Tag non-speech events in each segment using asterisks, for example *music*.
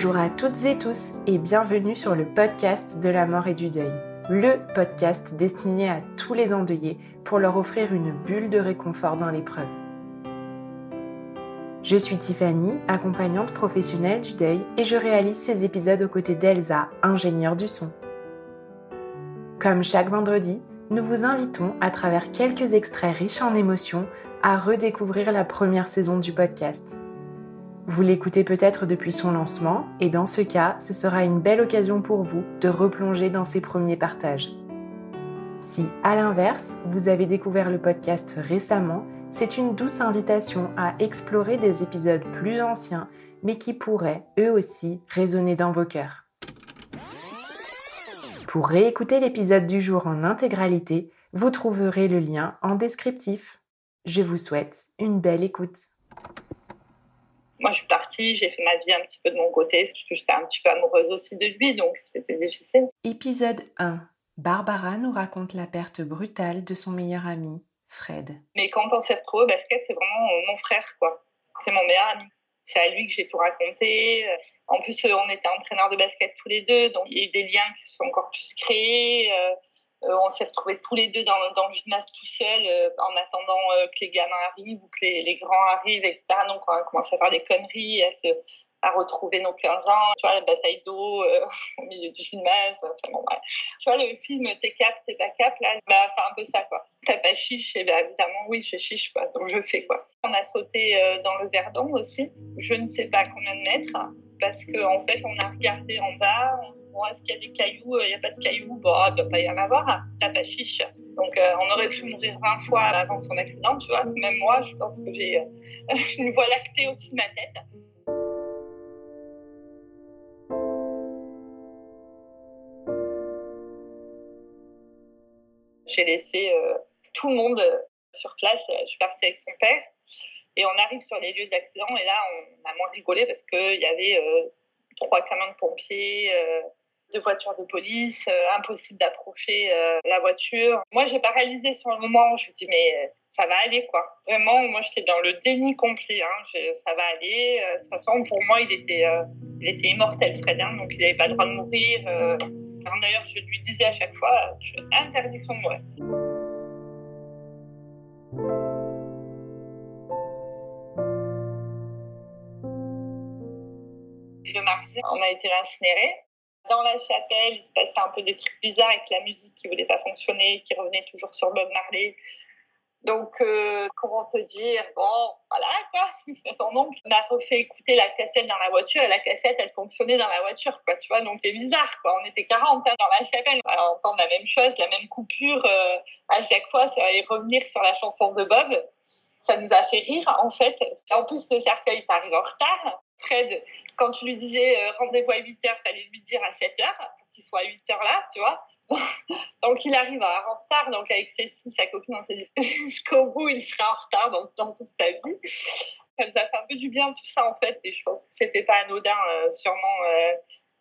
Bonjour à toutes et tous et bienvenue sur le podcast de la mort et du deuil, le podcast destiné à tous les endeuillés pour leur offrir une bulle de réconfort dans l'épreuve. Je suis Tiffany, accompagnante professionnelle du deuil et je réalise ces épisodes aux côtés d'Elsa, ingénieure du son. Comme chaque vendredi, nous vous invitons à travers quelques extraits riches en émotions à redécouvrir la première saison du podcast vous l'écoutez peut-être depuis son lancement et dans ce cas, ce sera une belle occasion pour vous de replonger dans ses premiers partages. Si, à l'inverse, vous avez découvert le podcast récemment, c'est une douce invitation à explorer des épisodes plus anciens, mais qui pourraient, eux aussi, résonner dans vos cœurs. Pour réécouter l'épisode du jour en intégralité, vous trouverez le lien en descriptif. Je vous souhaite une belle écoute. Moi, je suis partie, j'ai fait ma vie un petit peu de mon côté, parce que j'étais un petit peu amoureuse aussi de lui, donc c'était difficile. Épisode 1. Barbara nous raconte la perte brutale de son meilleur ami, Fred. Mais quand on s'est retrouvés au basket, c'est vraiment mon frère, quoi. C'est mon meilleur ami. C'est à lui que j'ai tout raconté. En plus, on était entraîneurs de basket tous les deux, donc il y a eu des liens qui se sont encore plus créés. Euh, on s'est retrouvés tous les deux dans, le gymnase tout seul euh, en attendant euh, que les gamins arrivent ou que les, les, grands arrivent, etc. Donc on a commencé à faire des conneries, à, se, à retrouver nos 15 ans, tu vois, la bataille d'eau *laughs* au milieu du gymnase. Enfin, Tu vois, le film T'es cap, t'es pas cap, là, bah, c'est un peu ça, quoi. T'as pas chiche, et bah, évidemment, oui, je chiche, quoi. Donc je fais, quoi. On a sauté dans le Verdon aussi, je ne sais pas combien de mètres, parce qu'en en fait, on a regardé en bas, est-ce qu'il y a des cailloux euh, Il n'y a pas de cailloux Bon, il ne doit pas y en avoir. T'as pas chiche. Donc, euh, on aurait pu mourir 20 fois avant son accident, tu vois. Même moi, je pense que j'ai euh, *laughs* une voie lactée au-dessus de ma tête. J'ai laissé tout le monde sur place. Je suis partie avec son père. Et on arrive sur les lieux d'accident et là, on a moins rigolé parce qu'il y avait trois camions de pompiers, de voitures de police, euh, impossible d'approcher euh, la voiture. Moi, j'ai paralysé sur le moment. Je me dis, mais euh, ça va aller, quoi. Vraiment, moi, j'étais dans le déni complet. Hein. ça va aller. de toute façon, pour moi, il était, il était immortel, Fred. Hein, donc, il n'avait pas le droit de mourir. D'ailleurs, je lui disais à chaque fois, interdiction de mourir. Le mardi, on a été incinéré dans la chapelle, il se passait un peu des trucs bizarres avec la musique qui voulait pas fonctionner, qui revenait toujours sur Bob Marley. Donc, euh, comment te dire Bon, voilà, quoi. *laughs* Son oncle m'a refait écouter la cassette dans la voiture et la cassette, elle fonctionnait dans la voiture, quoi, tu vois. Donc, c'est bizarre, quoi. On était 40 ans dans la chapelle, on entend la même chose, la même coupure euh, à chaque fois, et revenir sur la chanson de Bob. Ça nous a fait rire, en fait. En plus, le cercueil t'arrive en retard. Fred, quand tu lui disais euh, rendez-vous à 8 heures, fallait lui dire à 7 heures pour qu'il soit à 8 heures là, tu vois. *laughs* donc il arrive en retard, donc avec Cécile, sa copine, *laughs* jusqu'au bout, il sera en retard dans, toute sa vie. Ça fait un peu du bien tout ça en fait, et je pense que c'était pas anodin, euh, sûrement. Euh,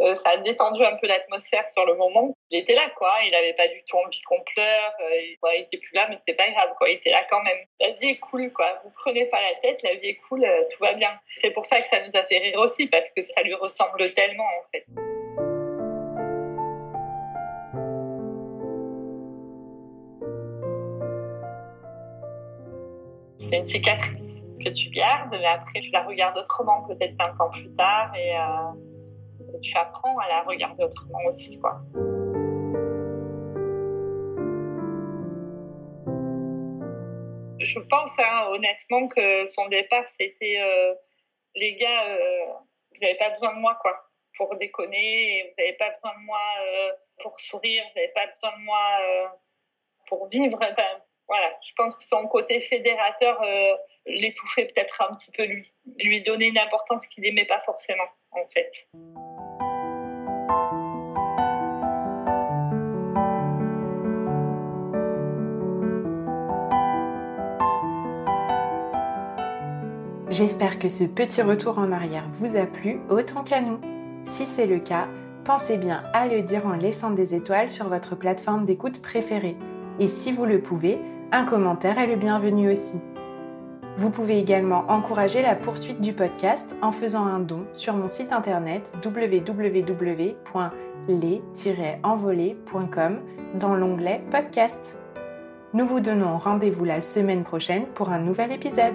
euh, ça a détendu un peu l'atmosphère sur le moment. Il était là, quoi. Il n'avait pas du tout envie qu'on pleure. Euh, il, n'était était plus là, mais c'était pas grave, quoi. Il était là quand même. La vie est cool, quoi. Vous prenez pas la tête, la vie est cool, euh, tout va bien. C'est pour ça que ça nous a fait rire aussi, parce que ça lui ressemble tellement, en fait. C'est une cicatrice. que tu gardes, mais après tu la regardes autrement peut-être 20 ans plus tard et, tu apprends à la regarder autrement aussi. Quoi. Je pense hein, honnêtement que son départ, c'était euh, les gars, euh, vous n'avez pas besoin de moi quoi, pour déconner, vous n'avez pas besoin de moi pour sourire, vous n'avez pas besoin de moi pour vivre. voilà, je pense que son côté fédérateur l'étouffer peut-être un petit peu lui, lui donner une importance qu'il n'aimait pas forcément en fait. J'espère que ce petit retour en arrière vous a plu autant qu'à nous. Si c'est le cas, pensez bien à le dire en laissant des étoiles sur votre plateforme d'écoute préférée. Et si vous le pouvez, un commentaire est le bienvenu aussi. Vous pouvez également encourager la poursuite du podcast en faisant un don sur mon site internet www.les-envolés.com dans l'onglet podcast. Nous vous donnons rendez-vous la semaine prochaine pour un nouvel épisode.